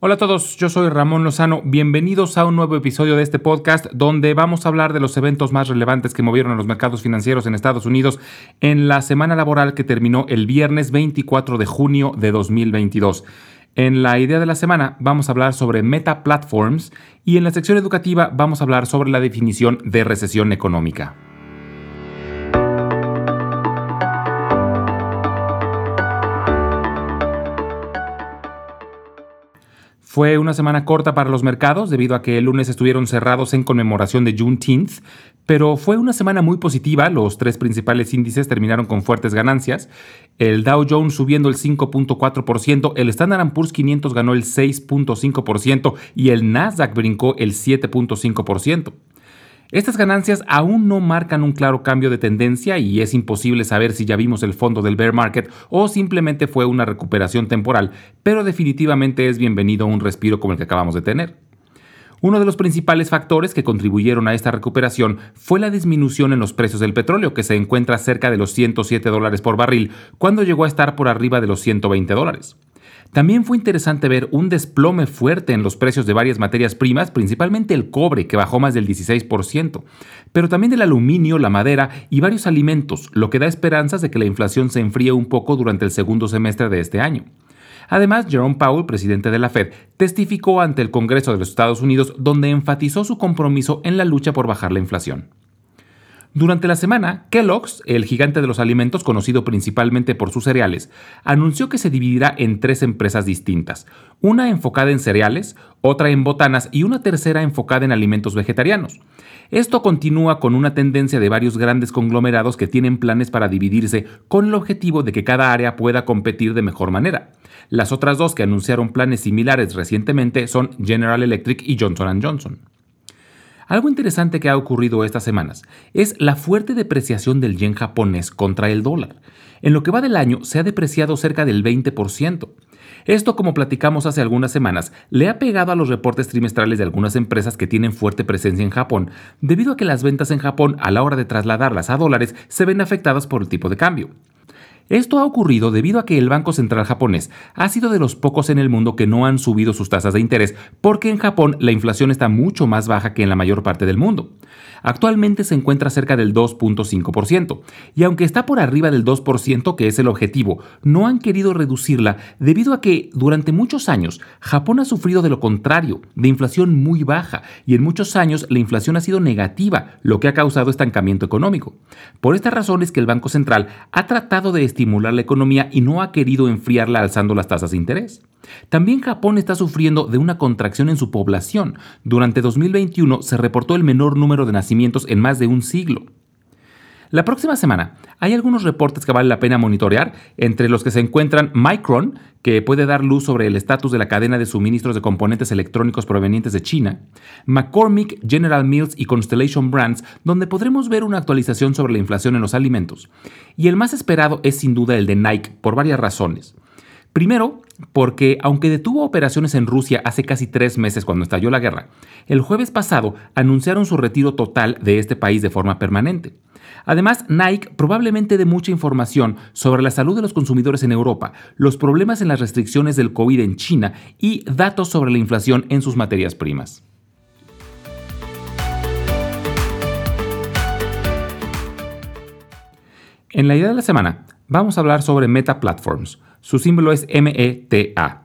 Hola a todos, yo soy Ramón Lozano, bienvenidos a un nuevo episodio de este podcast donde vamos a hablar de los eventos más relevantes que movieron a los mercados financieros en Estados Unidos en la semana laboral que terminó el viernes 24 de junio de 2022. En la idea de la semana vamos a hablar sobre Meta Platforms y en la sección educativa vamos a hablar sobre la definición de recesión económica. Fue una semana corta para los mercados debido a que el lunes estuvieron cerrados en conmemoración de Juneteenth, pero fue una semana muy positiva, los tres principales índices terminaron con fuertes ganancias, el Dow Jones subiendo el 5.4%, el Standard Poor's 500 ganó el 6.5% y el Nasdaq brincó el 7.5%. Estas ganancias aún no marcan un claro cambio de tendencia y es imposible saber si ya vimos el fondo del bear market o simplemente fue una recuperación temporal, pero definitivamente es bienvenido un respiro como el que acabamos de tener. Uno de los principales factores que contribuyeron a esta recuperación fue la disminución en los precios del petróleo, que se encuentra cerca de los 107 dólares por barril, cuando llegó a estar por arriba de los 120 dólares. También fue interesante ver un desplome fuerte en los precios de varias materias primas, principalmente el cobre, que bajó más del 16%, pero también del aluminio, la madera y varios alimentos, lo que da esperanzas de que la inflación se enfríe un poco durante el segundo semestre de este año. Además, Jerome Powell, presidente de la Fed, testificó ante el Congreso de los Estados Unidos donde enfatizó su compromiso en la lucha por bajar la inflación. Durante la semana, Kellogg's, el gigante de los alimentos conocido principalmente por sus cereales, anunció que se dividirá en tres empresas distintas, una enfocada en cereales, otra en botanas y una tercera enfocada en alimentos vegetarianos. Esto continúa con una tendencia de varios grandes conglomerados que tienen planes para dividirse con el objetivo de que cada área pueda competir de mejor manera. Las otras dos que anunciaron planes similares recientemente son General Electric y Johnson ⁇ Johnson. Algo interesante que ha ocurrido estas semanas es la fuerte depreciación del yen japonés contra el dólar. En lo que va del año se ha depreciado cerca del 20%. Esto, como platicamos hace algunas semanas, le ha pegado a los reportes trimestrales de algunas empresas que tienen fuerte presencia en Japón, debido a que las ventas en Japón a la hora de trasladarlas a dólares se ven afectadas por el tipo de cambio. Esto ha ocurrido debido a que el Banco Central japonés ha sido de los pocos en el mundo que no han subido sus tasas de interés porque en Japón la inflación está mucho más baja que en la mayor parte del mundo. Actualmente se encuentra cerca del 2.5%, y aunque está por arriba del 2%, que es el objetivo, no han querido reducirla debido a que durante muchos años Japón ha sufrido de lo contrario, de inflación muy baja, y en muchos años la inflación ha sido negativa, lo que ha causado estancamiento económico. Por esta razón es que el Banco Central ha tratado de estimular la economía y no ha querido enfriarla alzando las tasas de interés. También Japón está sufriendo de una contracción en su población. Durante 2021 se reportó el menor número de nacimientos en más de un siglo. La próxima semana hay algunos reportes que vale la pena monitorear, entre los que se encuentran Micron, que puede dar luz sobre el estatus de la cadena de suministros de componentes electrónicos provenientes de China, McCormick, General Mills y Constellation Brands, donde podremos ver una actualización sobre la inflación en los alimentos. Y el más esperado es sin duda el de Nike, por varias razones. Primero, porque aunque detuvo operaciones en Rusia hace casi tres meses cuando estalló la guerra, el jueves pasado anunciaron su retiro total de este país de forma permanente. Además, Nike probablemente dé mucha información sobre la salud de los consumidores en Europa, los problemas en las restricciones del COVID en China y datos sobre la inflación en sus materias primas. En la idea de la semana, vamos a hablar sobre Meta Platforms, su símbolo es META.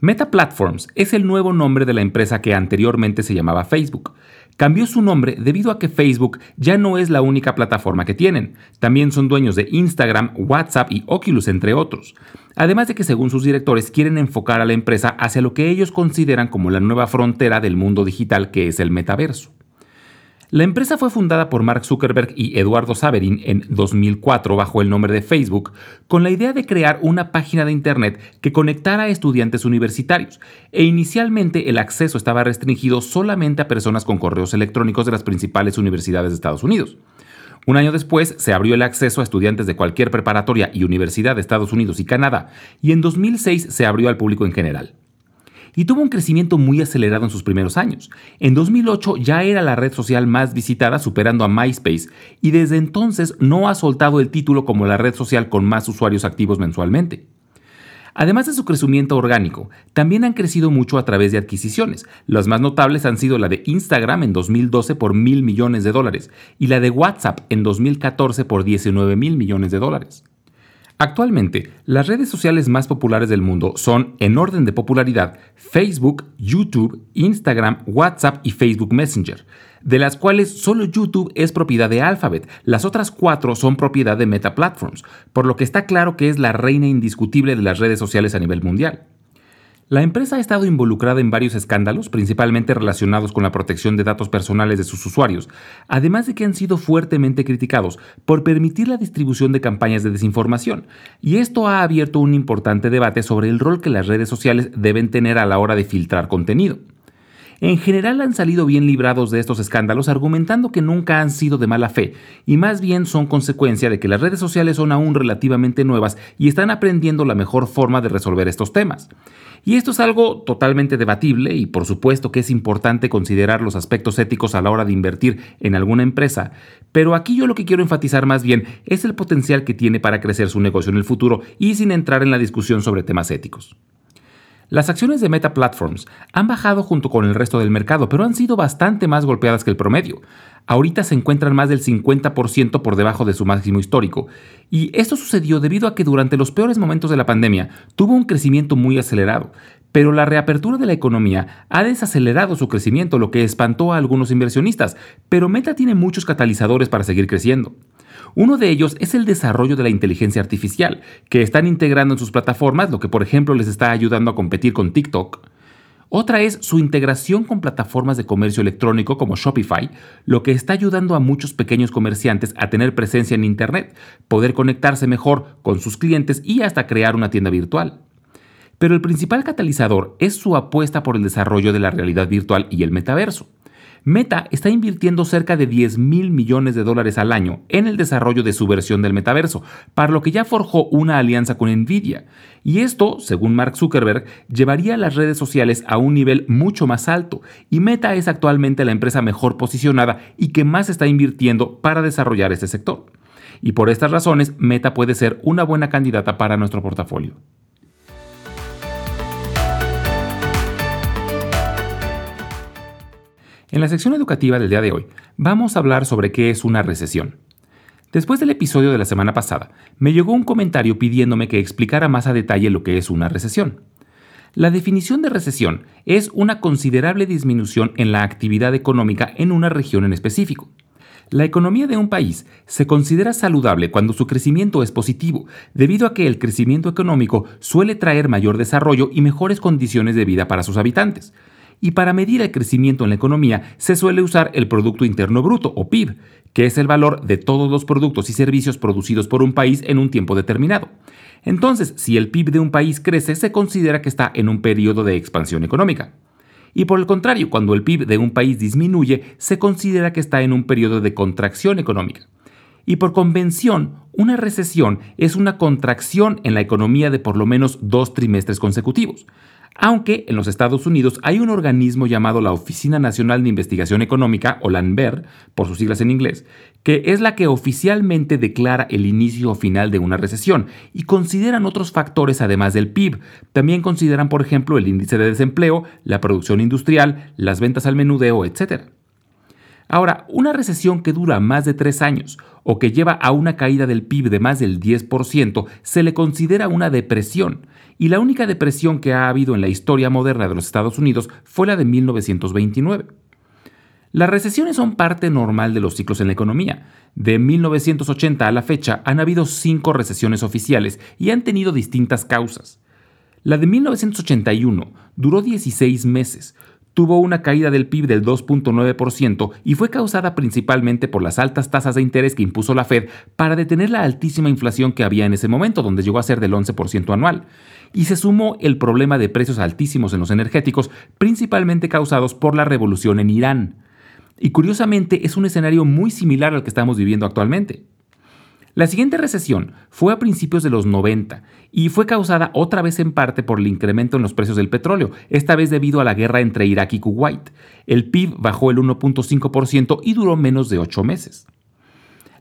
Meta Platforms es el nuevo nombre de la empresa que anteriormente se llamaba Facebook. Cambió su nombre debido a que Facebook ya no es la única plataforma que tienen. También son dueños de Instagram, WhatsApp y Oculus, entre otros. Además de que según sus directores quieren enfocar a la empresa hacia lo que ellos consideran como la nueva frontera del mundo digital que es el metaverso. La empresa fue fundada por Mark Zuckerberg y Eduardo Saverin en 2004 bajo el nombre de Facebook, con la idea de crear una página de Internet que conectara a estudiantes universitarios, e inicialmente el acceso estaba restringido solamente a personas con correos electrónicos de las principales universidades de Estados Unidos. Un año después se abrió el acceso a estudiantes de cualquier preparatoria y universidad de Estados Unidos y Canadá, y en 2006 se abrió al público en general y tuvo un crecimiento muy acelerado en sus primeros años. En 2008 ya era la red social más visitada, superando a MySpace, y desde entonces no ha soltado el título como la red social con más usuarios activos mensualmente. Además de su crecimiento orgánico, también han crecido mucho a través de adquisiciones. Las más notables han sido la de Instagram en 2012 por mil millones de dólares y la de WhatsApp en 2014 por 19 mil millones de dólares. Actualmente, las redes sociales más populares del mundo son, en orden de popularidad, Facebook, YouTube, Instagram, WhatsApp y Facebook Messenger, de las cuales solo YouTube es propiedad de Alphabet, las otras cuatro son propiedad de Meta Platforms, por lo que está claro que es la reina indiscutible de las redes sociales a nivel mundial. La empresa ha estado involucrada en varios escándalos, principalmente relacionados con la protección de datos personales de sus usuarios, además de que han sido fuertemente criticados por permitir la distribución de campañas de desinformación, y esto ha abierto un importante debate sobre el rol que las redes sociales deben tener a la hora de filtrar contenido. En general han salido bien librados de estos escándalos argumentando que nunca han sido de mala fe y más bien son consecuencia de que las redes sociales son aún relativamente nuevas y están aprendiendo la mejor forma de resolver estos temas. Y esto es algo totalmente debatible y por supuesto que es importante considerar los aspectos éticos a la hora de invertir en alguna empresa, pero aquí yo lo que quiero enfatizar más bien es el potencial que tiene para crecer su negocio en el futuro y sin entrar en la discusión sobre temas éticos. Las acciones de Meta Platforms han bajado junto con el resto del mercado, pero han sido bastante más golpeadas que el promedio. Ahorita se encuentran más del 50% por debajo de su máximo histórico. Y esto sucedió debido a que durante los peores momentos de la pandemia tuvo un crecimiento muy acelerado. Pero la reapertura de la economía ha desacelerado su crecimiento, lo que espantó a algunos inversionistas. Pero Meta tiene muchos catalizadores para seguir creciendo. Uno de ellos es el desarrollo de la inteligencia artificial, que están integrando en sus plataformas, lo que por ejemplo les está ayudando a competir con TikTok. Otra es su integración con plataformas de comercio electrónico como Shopify, lo que está ayudando a muchos pequeños comerciantes a tener presencia en Internet, poder conectarse mejor con sus clientes y hasta crear una tienda virtual. Pero el principal catalizador es su apuesta por el desarrollo de la realidad virtual y el metaverso. Meta está invirtiendo cerca de 10 mil millones de dólares al año en el desarrollo de su versión del metaverso, para lo que ya forjó una alianza con Nvidia. Y esto, según Mark Zuckerberg, llevaría las redes sociales a un nivel mucho más alto, y Meta es actualmente la empresa mejor posicionada y que más está invirtiendo para desarrollar este sector. Y por estas razones, Meta puede ser una buena candidata para nuestro portafolio. En la sección educativa del día de hoy vamos a hablar sobre qué es una recesión. Después del episodio de la semana pasada, me llegó un comentario pidiéndome que explicara más a detalle lo que es una recesión. La definición de recesión es una considerable disminución en la actividad económica en una región en específico. La economía de un país se considera saludable cuando su crecimiento es positivo, debido a que el crecimiento económico suele traer mayor desarrollo y mejores condiciones de vida para sus habitantes y para medir el crecimiento en la economía se suele usar el Producto Interno Bruto o PIB, que es el valor de todos los productos y servicios producidos por un país en un tiempo determinado. Entonces, si el PIB de un país crece, se considera que está en un periodo de expansión económica. Y por el contrario, cuando el PIB de un país disminuye, se considera que está en un periodo de contracción económica. Y por convención, una recesión es una contracción en la economía de por lo menos dos trimestres consecutivos aunque en los Estados Unidos hay un organismo llamado la Oficina Nacional de Investigación Económica, o LANBER, por sus siglas en inglés, que es la que oficialmente declara el inicio o final de una recesión, y consideran otros factores además del PIB. También consideran, por ejemplo, el índice de desempleo, la producción industrial, las ventas al menudeo, etc. Ahora, una recesión que dura más de tres años o que lleva a una caída del PIB de más del 10% se le considera una depresión, y la única depresión que ha habido en la historia moderna de los Estados Unidos fue la de 1929. Las recesiones son parte normal de los ciclos en la economía. De 1980 a la fecha han habido cinco recesiones oficiales y han tenido distintas causas. La de 1981 duró 16 meses, tuvo una caída del PIB del 2.9% y fue causada principalmente por las altas tasas de interés que impuso la Fed para detener la altísima inflación que había en ese momento, donde llegó a ser del 11% anual. Y se sumó el problema de precios altísimos en los energéticos, principalmente causados por la revolución en Irán. Y curiosamente es un escenario muy similar al que estamos viviendo actualmente. La siguiente recesión fue a principios de los 90 y fue causada otra vez en parte por el incremento en los precios del petróleo, esta vez debido a la guerra entre Irak y Kuwait. El PIB bajó el 1.5% y duró menos de 8 meses.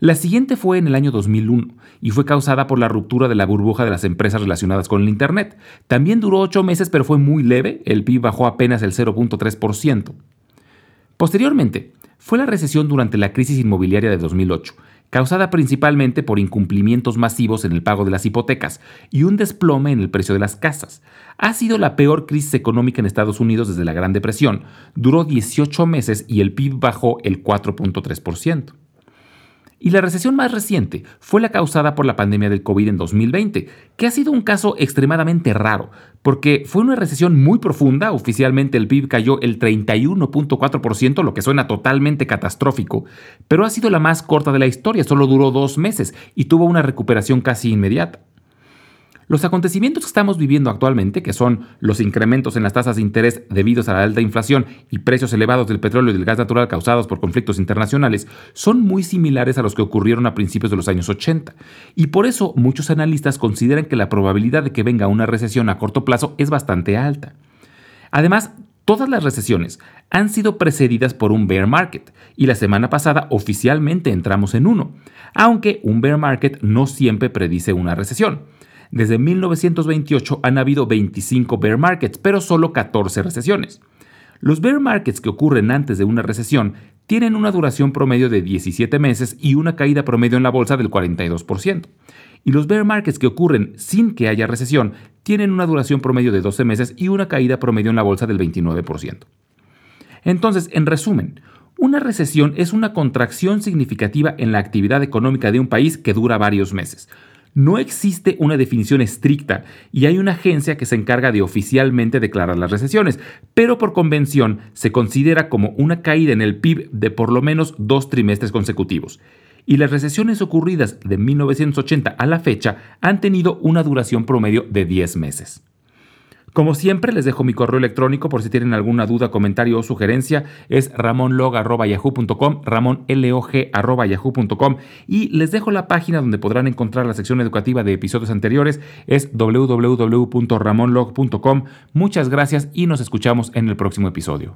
La siguiente fue en el año 2001 y fue causada por la ruptura de la burbuja de las empresas relacionadas con el Internet. También duró ocho meses pero fue muy leve, el PIB bajó apenas el 0.3%. Posteriormente, fue la recesión durante la crisis inmobiliaria de 2008, causada principalmente por incumplimientos masivos en el pago de las hipotecas y un desplome en el precio de las casas. Ha sido la peor crisis económica en Estados Unidos desde la Gran Depresión. Duró 18 meses y el PIB bajó el 4.3%. Y la recesión más reciente fue la causada por la pandemia del COVID en 2020, que ha sido un caso extremadamente raro, porque fue una recesión muy profunda, oficialmente el PIB cayó el 31.4%, lo que suena totalmente catastrófico, pero ha sido la más corta de la historia, solo duró dos meses y tuvo una recuperación casi inmediata. Los acontecimientos que estamos viviendo actualmente, que son los incrementos en las tasas de interés debidos a la alta inflación y precios elevados del petróleo y del gas natural causados por conflictos internacionales, son muy similares a los que ocurrieron a principios de los años 80. Y por eso muchos analistas consideran que la probabilidad de que venga una recesión a corto plazo es bastante alta. Además, Todas las recesiones han sido precedidas por un bear market y la semana pasada oficialmente entramos en uno, aunque un bear market no siempre predice una recesión. Desde 1928 han habido 25 bear markets, pero solo 14 recesiones. Los bear markets que ocurren antes de una recesión tienen una duración promedio de 17 meses y una caída promedio en la bolsa del 42%. Y los bear markets que ocurren sin que haya recesión tienen una duración promedio de 12 meses y una caída promedio en la bolsa del 29%. Entonces, en resumen, una recesión es una contracción significativa en la actividad económica de un país que dura varios meses. No existe una definición estricta y hay una agencia que se encarga de oficialmente declarar las recesiones, pero por convención se considera como una caída en el PIB de por lo menos dos trimestres consecutivos. Y las recesiones ocurridas de 1980 a la fecha han tenido una duración promedio de 10 meses. Como siempre, les dejo mi correo electrónico por si tienen alguna duda, comentario o sugerencia. Es ramonlog.yahoo.com, ramonlog.yahoo.com y les dejo la página donde podrán encontrar la sección educativa de episodios anteriores. Es www.ramonlog.com. Muchas gracias y nos escuchamos en el próximo episodio.